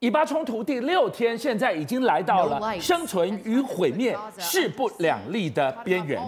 以巴冲突第六天，现在已经来到了生存与毁灭势不两立的边缘。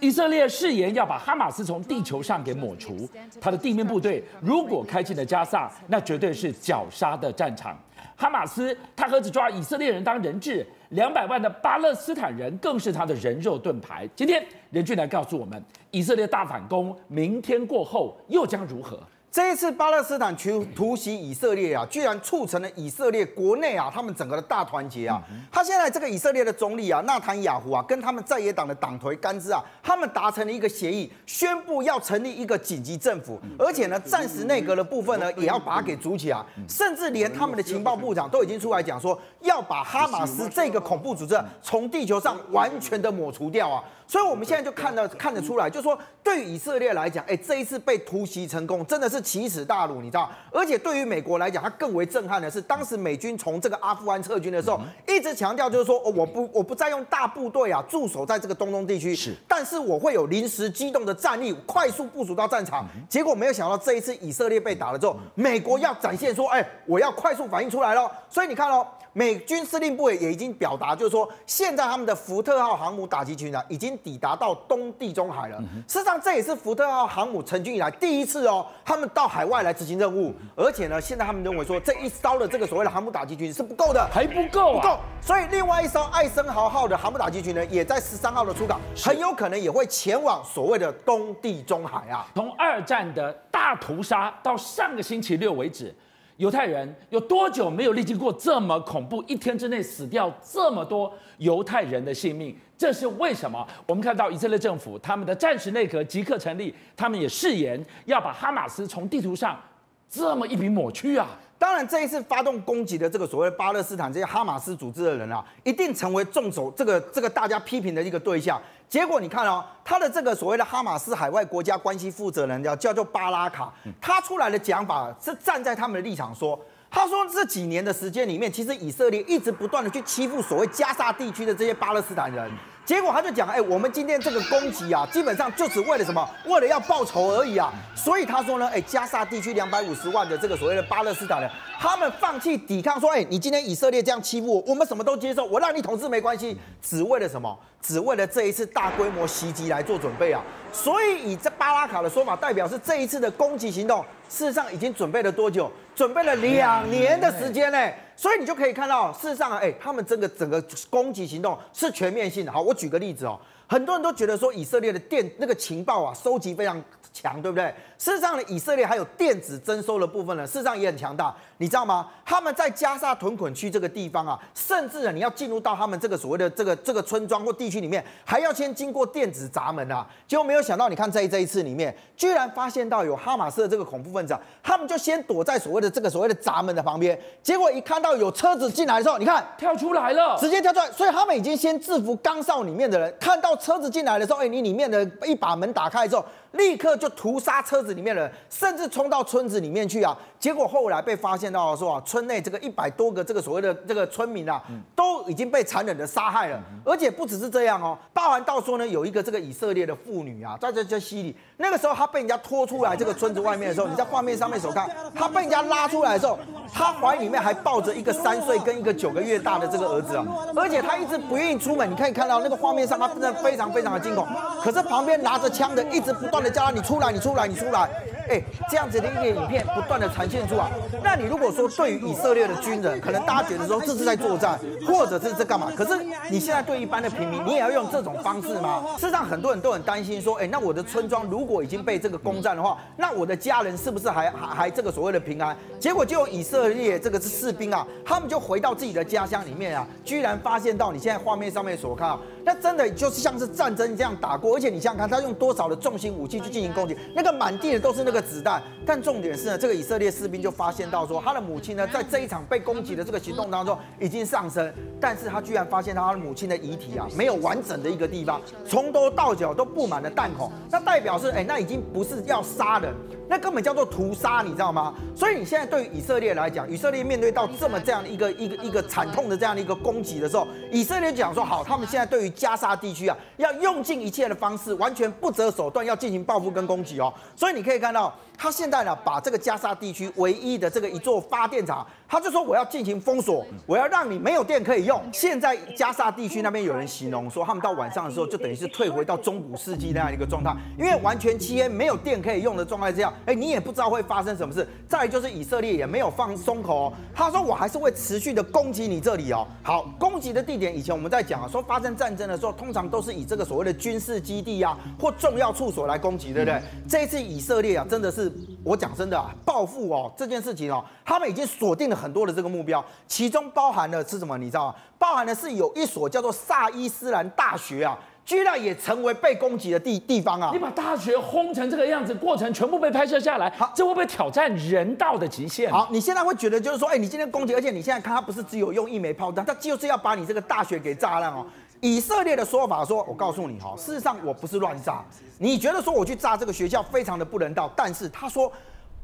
以色列誓言要把哈马斯从地球上给抹除，他的地面部队如果开进了加萨，那绝对是绞杀的战场。哈马斯他何止抓以色列人当人质，两百万的巴勒斯坦人更是他的人肉盾牌。今天任俊来告诉我们，以色列大反攻，明天过后又将如何？这一次巴勒斯坦群突袭以色列啊，居然促成了以色列国内啊，他们整个的大团结啊。他现在这个以色列的总理啊，纳坦雅胡啊，跟他们在野党的党魁甘孜啊，他们达成了一个协议，宣布要成立一个紧急政府，而且呢，暂时内阁的部分呢，也要把它给组起来，甚至连他们的情报部长都已经出来讲说，要把哈马斯这个恐怖组织从地球上完全的抹除掉啊。所以，我们现在就看到看得出来，就是说，对于以色列来讲，哎，这一次被突袭成功，真的是奇耻大辱，你知道？而且对于美国来讲，它更为震撼的是，当时美军从这个阿富汗撤军的时候，一直强调就是说，哦，我不，我不再用大部队啊驻守在这个东东地区，是，但是我会有临时机动的战力，快速部署到战场。结果没有想到，这一次以色列被打了之后，美国要展现说，哎，我要快速反应出来了。所以你看哦，美军司令部也已经表达，就是说，现在他们的福特号航母打击群啊，已经。抵达到东地中海了。事实上，这也是福特号航母成军以来第一次哦，他们到海外来执行任务。而且呢，现在他们认为说，这一艘的这个所谓的航母打击群是不够的，还不够，不够。所以，另外一艘艾森豪号的航母打击群呢，也在十三号的出港，很有可能也会前往所谓的东地中海啊。从二战的大屠杀到上个星期六为止。犹太人有多久没有历经过这么恐怖？一天之内死掉这么多犹太人的性命，这是为什么？我们看到以色列政府他们的战时内阁即刻成立，他们也誓言要把哈马斯从地图上这么一笔抹去啊！当然，这一次发动攻击的这个所谓巴勒斯坦这些哈马斯组织的人啊，一定成为众手这个这个大家批评的一个对象。结果你看哦，他的这个所谓的哈马斯海外国家关系负责人叫叫做巴拉卡，他出来的讲法是站在他们的立场说，他说这几年的时间里面，其实以色列一直不断的去欺负所谓加沙地区的这些巴勒斯坦人。结果他就讲，哎，我们今天这个攻击啊，基本上就只为了什么？为了要报仇而已啊。所以他说呢，哎，加沙地区两百五十万的这个所谓的巴勒斯坦人，他们放弃抵抗，说，哎，你今天以色列这样欺负我，我们什么都接受，我让你统治没关系，只为了什么？只为了这一次大规模袭击来做准备啊。所以以这巴拉卡的说法，代表是这一次的攻击行动，事实上已经准备了多久？准备了两年的时间呢。所以你就可以看到，事实上啊，哎，他们这个整个攻击行动是全面性的。好，我举个例子哦，很多人都觉得说以色列的电那个情报啊，收集非常强，对不对？事实上呢，以色列还有电子征收的部分呢，事实上也很强大。你知道吗？他们在加沙屯垦区这个地方啊，甚至呢，你要进入到他们这个所谓的这个这个村庄或地区里面，还要先经过电子闸门啊。结果没有想到，你看在这一次里面，居然发现到有哈马斯的这个恐怖分子啊，他们就先躲在所谓的这个所谓的闸门的旁边。结果一看到有车子进来的时候，你看跳出来了，直接跳出来。所以他们已经先制服岗哨里面的人，看到车子进来的时候，哎，你里面的一把门打开之后，立刻就屠杀车子里面的人，甚至冲到村子里面去啊。结果后来被发现到说啊，村内这个一百多个这个所谓的这个村民啊，都已经被残忍的杀害了，而且不只是这样哦，包含到说呢，有一个这个以色列的妇女啊，在这这西里，那个时候她被人家拖出来这个村子外面的时候，你在画面上面所看，她被人家拉出来的时候，她怀里面还抱着一个三岁跟一个九个月大的这个儿子啊，而且她一直不愿意出门，你可以看到那个画面上，她真的非常非常的惊恐，可是旁边拿着枪的一直不断的叫，你出来，你出来，你出来。哎，这样子的一个影片不断的呈现出来，那你如果说对于以色列的军人，可能大家觉得说这是在作战，或者是在干嘛？可是你现在对一般的平民，你也要用这种方式吗？事实上，很多人都很担心说，哎，那我的村庄如果已经被这个攻占的话，那我的家人是不是还还还这个所谓的平安？结果就有以色列这个士兵啊，他们就回到自己的家乡里面啊，居然发现到你现在画面上面所看，那真的就是像是战争这样打过，而且你想想看，他用多少的重型武器去进行攻击，那个满地的都是那个。个子弹，但重点是呢，这个以色列士兵就发现到说，他的母亲呢，在这一场被攻击的这个行动当中已经丧生，但是他居然发现他的母亲的遗体啊，没有完整的一个地方，从头到脚都布满了弹孔，那代表是，哎，那已经不是要杀人，那根本叫做屠杀，你知道吗？所以你现在对于以色列来讲，以色列面对到这么这样的一个一个一个惨痛的这样的一个攻击的时候，以色列讲说，好，他们现在对于加沙地区啊，要用尽一切的方式，完全不择手段要进行报复跟攻击哦，所以你可以看到。到他现在呢把这个加沙地区唯一的这个一座发电厂，他就说我要进行封锁，我要让你没有电可以用。现在加沙地区那边有人形容说，他们到晚上的时候就等于是退回到中古世纪那样一个状态，因为完全漆黑，没有电可以用的状态这样，哎，你也不知道会发生什么事。再就是以色列也没有放松口哦，他说我还是会持续的攻击你这里哦。好，攻击的地点以前我们在讲啊，说发生战争的时候，通常都是以这个所谓的军事基地啊或重要处所来攻击，对不对？这一次以色列啊，真的是我讲真的啊，报复哦这件事情哦，他们已经锁定了很多的这个目标，其中包含的是什么？你知道吗？包含的是有一所叫做萨伊斯兰大学啊。居然也成为被攻击的地地方啊！你把大学轰成这个样子，过程全部被拍摄下来，好，这会不会挑战人道的极限？好，你现在会觉得就是说，哎，你今天攻击，而且你现在看，他不是只有用一枚炮弹，他就是要把你这个大学给炸烂哦。以色列的说法说，我告诉你哈，事实上我不是乱炸，你觉得说我去炸这个学校非常的不人道，但是他说，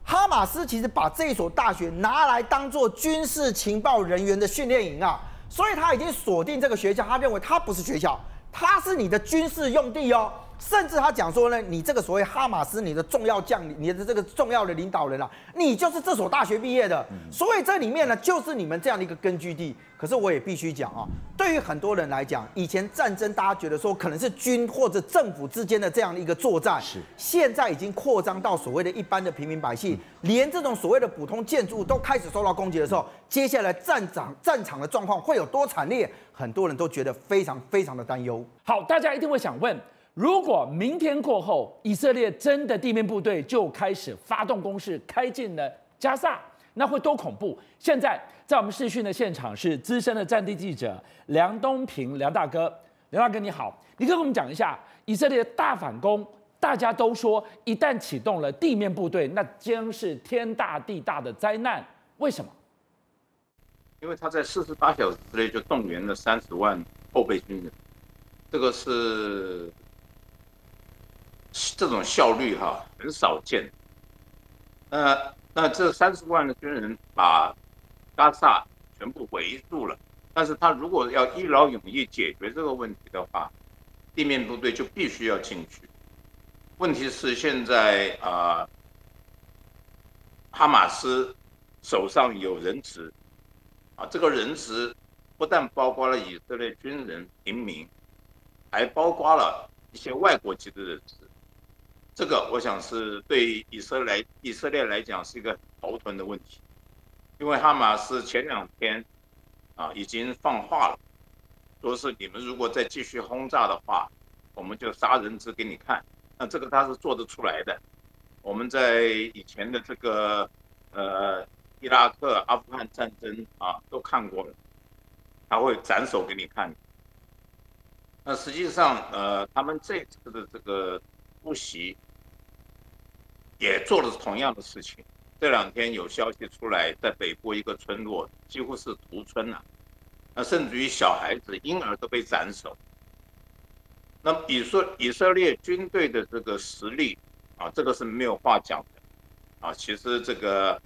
哈马斯其实把这一所大学拿来当做军事情报人员的训练营啊，所以他已经锁定这个学校，他认为他不是学校。他是你的军事用地哦，甚至他讲说呢，你这个所谓哈马斯，你的重要将领，你的这个重要的领导人啊，你就是这所大学毕业的，所以这里面呢，就是你们这样的一个根据地。可是我也必须讲啊，对于很多人来讲，以前战争大家觉得说可能是军或者政府之间的这样的一个作战，是现在已经扩张到所谓的一般的平民百姓，连这种所谓的普通建筑物都开始受到攻击的时候，接下来战场战场的状况会有多惨烈？很多人都觉得非常非常的担忧。好，大家一定会想问，如果明天过后，以色列真的地面部队就开始发动攻势，开进了加萨，那会多恐怖？现在在我们视讯的现场是资深的战地记者梁东平，梁大哥，梁大哥你好，你可以跟我们讲一下以色列大反攻，大家都说一旦启动了地面部队，那将是天大地大的灾难，为什么？因为他在四十八小时之内就动员了三十万后备军人，这个是这种效率哈很少见。呃那这三十万的军人把加萨全部围住了，但是他如果要一劳永逸解决这个问题的话，地面部队就必须要进去。问题是现在啊，哈马斯手上有人质，啊，这个人质不但包括了以色列军人、平民，还包括了一些外国籍的人。这个我想是对以色列以色列来讲是一个头疼的问题，因为哈马斯前两天啊已经放话了，说是你们如果再继续轰炸的话，我们就杀人质给你看。那这个他是做得出来的，我们在以前的这个呃伊拉克、阿富汗战争啊都看过了，他会斩首给你看。那实际上呃他们这次的这个。突袭也做了同样的事情。这两天有消息出来，在北部一个村落几乎是屠村了，那甚至于小孩子、婴儿都被斩首。那以色以色列军队的这个实力啊，这个是没有话讲的啊。其实这个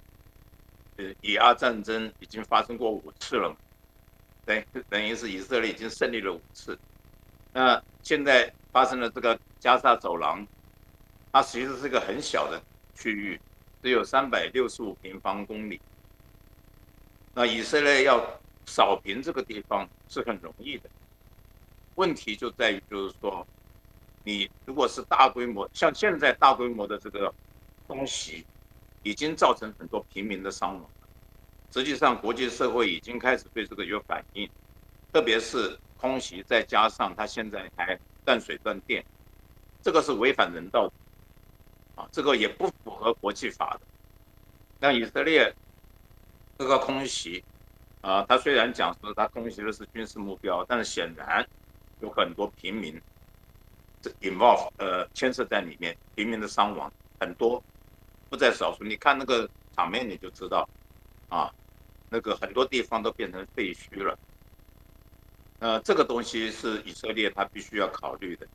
呃，以阿战争已经发生过五次了嘛，等等于是以色列已经胜利了五次。那现在发生了这个。加沙走廊，它其实是一个很小的区域，只有三百六十五平方公里。那以色列要扫平这个地方是很容易的，问题就在于就是说，你如果是大规模，像现在大规模的这个空袭，已经造成很多平民的伤亡。实际上，国际社会已经开始对这个有反应，特别是空袭，再加上它现在还断水断电。这个是违反人道的，啊，这个也不符合国际法的。那以色列这个空袭，啊，他虽然讲说他空袭的是军事目标，但是显然有很多平民这 involve 呃牵涉在里面，平民的伤亡很多，不在少数。你看那个场面你就知道，啊，那个很多地方都变成废墟了。呃，这个东西是以色列他必须要考虑的。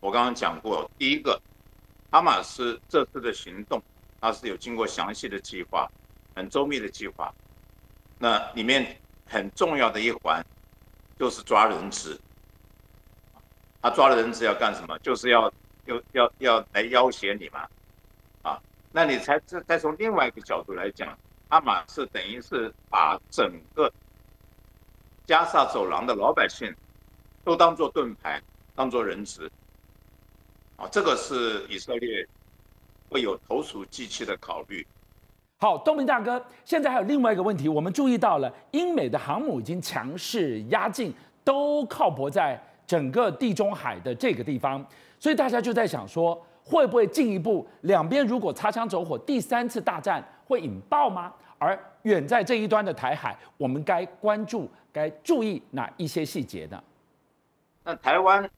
我刚刚讲过，第一个，哈马斯这次的行动，它是有经过详细的计划，很周密的计划。那里面很重要的一环，就是抓人质。他抓了人质要干什么？就是要要要要来要挟你嘛，啊，那你才再再从另外一个角度来讲，哈马斯等于是把整个加萨走廊的老百姓都当做盾牌，当做人质。啊，这个是以色列会有投鼠忌器的考虑。好，东明大哥，现在还有另外一个问题，我们注意到了，英美的航母已经强势压境，都靠泊在整个地中海的这个地方，所以大家就在想说，会不会进一步两边如果擦枪走火，第三次大战会引爆吗？而远在这一端的台海，我们该关注、该注意哪一些细节呢？那台湾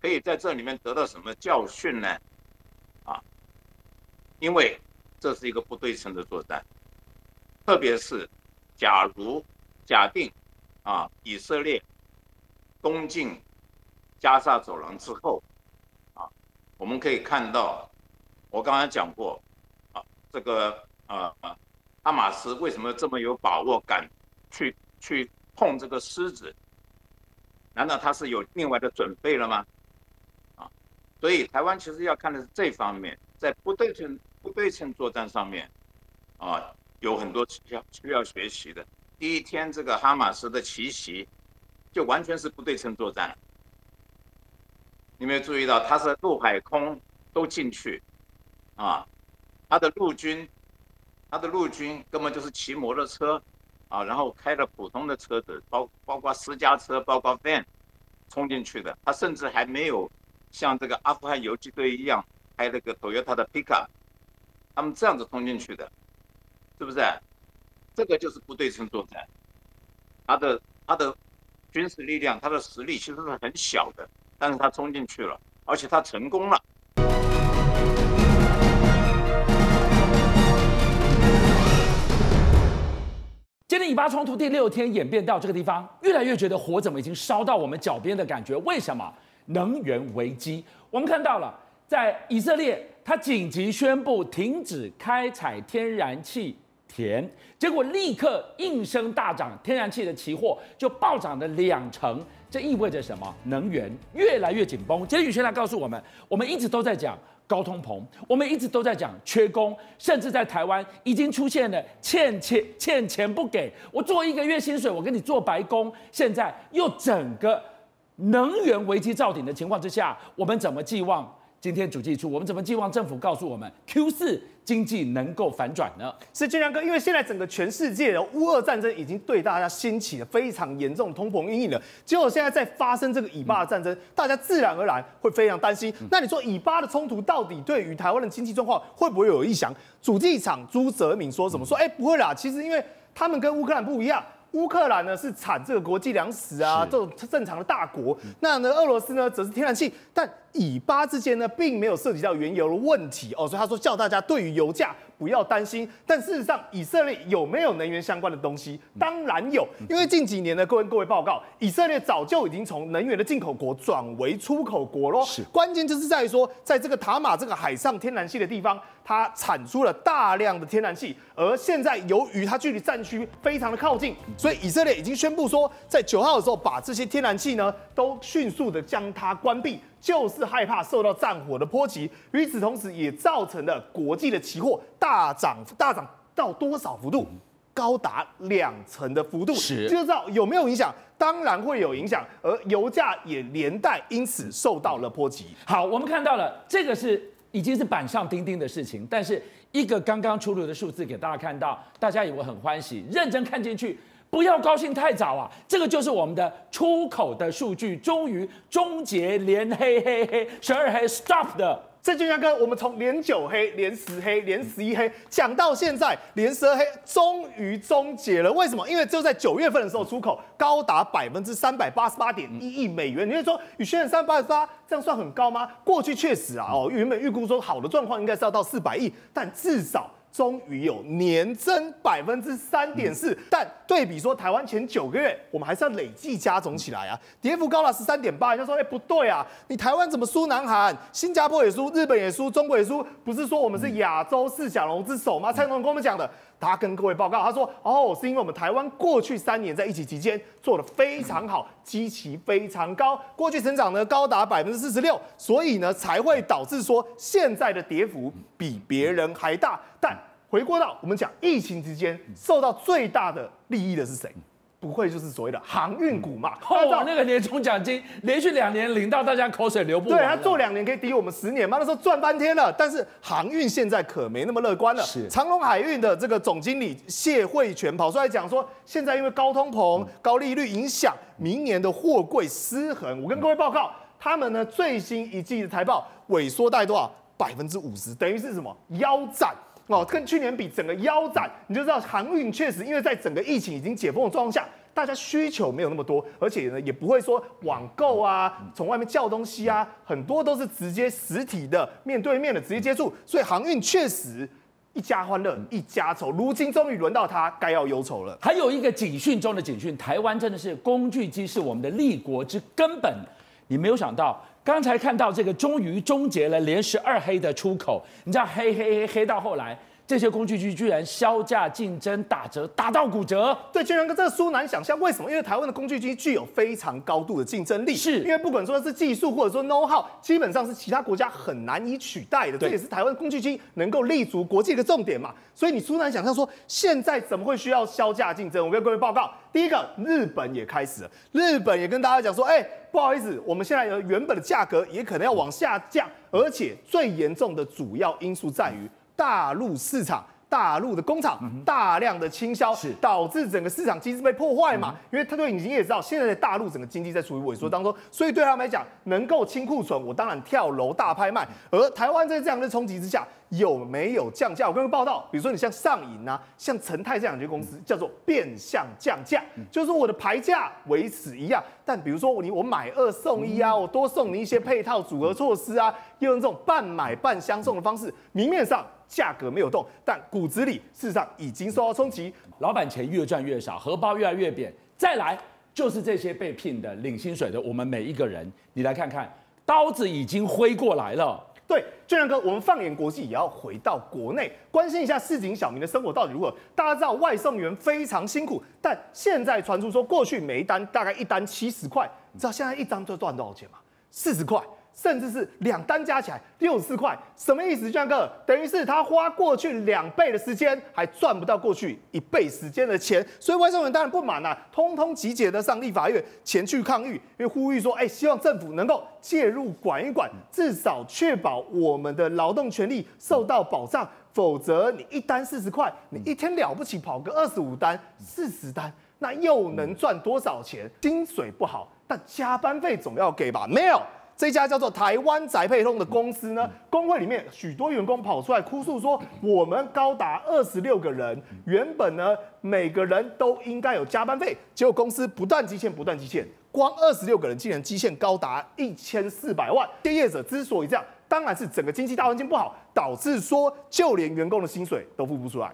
可以在这里面得到什么教训呢？啊，因为。这是一个不对称的作战，特别是假如假定啊，以色列攻进加沙走廊之后，啊，我们可以看到，我刚才讲过，啊，这个啊啊，哈马斯为什么这么有把握敢去去碰这个狮子？难道他是有另外的准备了吗？所以台湾其实要看的是这方面，在不对称。不对称作战上面，啊，有很多需要需要学习的。第一天，这个哈马斯的奇袭，就完全是不对称作战。你没有注意到，他是陆海空都进去，啊，他的陆军，他的陆军根本就是骑摩托车，啊，然后开着普通的车子，包包括私家车，包括 van，冲进去的。他甚至还没有像这个阿富汗游击队一样开那个 Toyota 的 Pika。他们这样子冲进去的，是不是？这个就是不对称作战。他的他的军事力量，他的实力其实是很小的，但是他冲进去了，而且他成功了。今天以巴冲突第六天演变到这个地方，越来越觉得火怎么已经烧到我们脚边的感觉？为什么？能源危机。我们看到了，在以色列。他紧急宣布停止开采天然气田，结果立刻应声大涨，天然气的期货就暴涨了两成。这意味着什么？能源越来越紧绷。今天宇轩来告诉我们，我们一直都在讲高通膨，我们一直都在讲缺工，甚至在台湾已经出现了欠钱欠钱不给，我做一个月薪水，我给你做白工。现在又整个能源危机造顶的情况之下，我们怎么寄望？今天主计处，我们怎么寄望政府告诉我们 Q 四经济能够反转呢？是俊相哥，因为现在整个全世界的乌俄战争已经对大家掀起了非常严重通膨阴影了。结果现在在发生这个以巴的战争，大家自然而然会非常担心。那你说以巴的冲突到底对于台湾的经济状况会不会有影响？主计长朱泽敏说什么？说哎不会啦，其实因为他们跟乌克兰不一样。乌克兰呢是产这个国际粮食啊，这种正常的大国。那呢，俄罗斯呢则是天然气，但以巴之间呢并没有涉及到原油的问题哦，所以他说叫大家对于油价不要担心。但事实上，以色列有没有能源相关的东西？当然有，因为近几年呢，各位各位报告，以色列早就已经从能源的进口国转为出口国喽。是，关键就是在于说，在这个塔马这个海上天然气的地方。它产出了大量的天然气，而现在由于它距离战区非常的靠近，所以以色列已经宣布说，在九号的时候把这些天然气呢都迅速的将它关闭，就是害怕受到战火的波及。与此同时，也造成了国际的期货大涨，大涨到多少幅度？高达两成的幅度。是，就知道有没有影响？当然会有影响，而油价也连带因此受到了波及。好，我们看到了这个是。已经是板上钉钉的事情，但是一个刚刚出炉的数字给大家看到，大家以为很欢喜，认真看进去，不要高兴太早啊！这个就是我们的出口的数据，终于终结连黑黑黑十二黑 stop 的。这就像跟，我们从连九黑、连十黑、连十一黑讲到现在，连十二黑终于终结了。为什么？因为只有在九月份的时候，出口高达百分之三百八十八点一亿美元。你会说，宇轩三百八十八这样算很高吗？过去确实啊，哦，原本预估说好的状况应该是要到四百亿，但至少。终于有年增百分之三点四，但对比说台湾前九个月，我们还是要累计加总起来啊，跌幅高了十三点八。人家说，哎，不对啊，你台湾怎么输南韩、新加坡也输、日本也输、中国也输？不是说我们是亚洲四小龙之首吗？蔡总跟我们讲的，他跟各位报告，他说：“哦，是因为我们台湾过去三年在疫情期间做得非常好，基期非常高，过去成长呢高达百分之四十六，所以呢才会导致说现在的跌幅比别人还大。但回过到我们讲疫情之间受到最大的利益的是谁？”不会就是所谓的航运股嘛？哦，那个年终奖金连续两年领到大家口水流不完。对，他做两年可以抵我们十年嘛？那时候赚翻天了。但是航运现在可没那么乐观了。是长隆海运的这个总经理谢惠全跑出来讲说，现在因为高通膨、高利率影响，明年的货柜失衡。我跟各位报告，他们呢最新一季的财报萎缩带多少？百分之五十，等于是什么？腰斩。哦，跟去年比，整个腰斩，你就知道航运确实，因为在整个疫情已经解封的状况下，大家需求没有那么多，而且呢，也不会说网购啊，从外面叫东西啊，很多都是直接实体的、面对面的直接接触，所以航运确实一家欢乐一家愁，如今终于轮到他该要忧愁了。还有一个警讯中的警讯，台湾真的是工具机是我们的立国之根本，你没有想到。刚才看到这个，终于终结了连十二黑的出口。你知道黑黑黑黑到后来，这些工具机居然削价竞争打折，打到骨折。对，俊仁哥，这个殊难想象，为什么？因为台湾的工具机具有非常高度的竞争力，是因为不管说是技术或者说 know how，基本上是其他国家很难以取代的。这也是台湾工具机能够立足国际的重点嘛。所以你殊难想象说，现在怎么会需要削价竞争？我跟各位报告，第一个，日本也开始了，日本也跟大家讲说，哎。不好意思，我们现在的原本的价格也可能要往下降，而且最严重的主要因素在于大陆市场。大陆的工厂大量的倾销，是导致整个市场机制被破坏嘛？因为他对你也知道，现在的大陆整个经济在处于萎缩当中，所以对他们来讲，能够清库存，我当然跳楼大拍卖。而台湾在这样的冲击之下，有没有降价？我刚刚报道，比如说你像上影啊，像成泰这样一家公司，叫做变相降价，就是说我的牌价维持一样，但比如说你我买二送一啊，我多送你一些配套组合措施啊，又用这种半买半相送的方式，明面上。价格没有动，但骨子里事实上已经受到冲击。老板钱越赚越少，荷包越来越扁。再来就是这些被聘的、领薪水的，我们每一个人，你来看看，刀子已经挥过来了。对，俊亮哥，我们放眼国际，也要回到国内，关心一下市井小民的生活到底如何。大家知道外送员非常辛苦，但现在传出说，过去每一单大概一单七十块，你知道现在一张就赚多少钱吗？四十块。甚至是两单加起来六十四块，什么意思？这样个等于是他花过去两倍的时间，还赚不到过去一倍时间的钱，所以外送员当然不满啊，通通集结的上立法院前去抗议，因为呼吁说，哎，希望政府能够介入管一管，至少确保我们的劳动权利受到保障，否则你一单四十块，你一天了不起跑个二十五单、四十单，那又能赚多少钱？薪水不好，但加班费总要给吧？没有。这家叫做台湾宅配通的公司呢，工会里面许多员工跑出来哭诉说，我们高达二十六个人，原本呢每个人都应该有加班费，结果公司不断积欠，不断积欠，光二十六个人竟然积欠高达一千四百万。这业者之所以这样，当然是整个经济大环境不好，导致说就连员工的薪水都付不出来。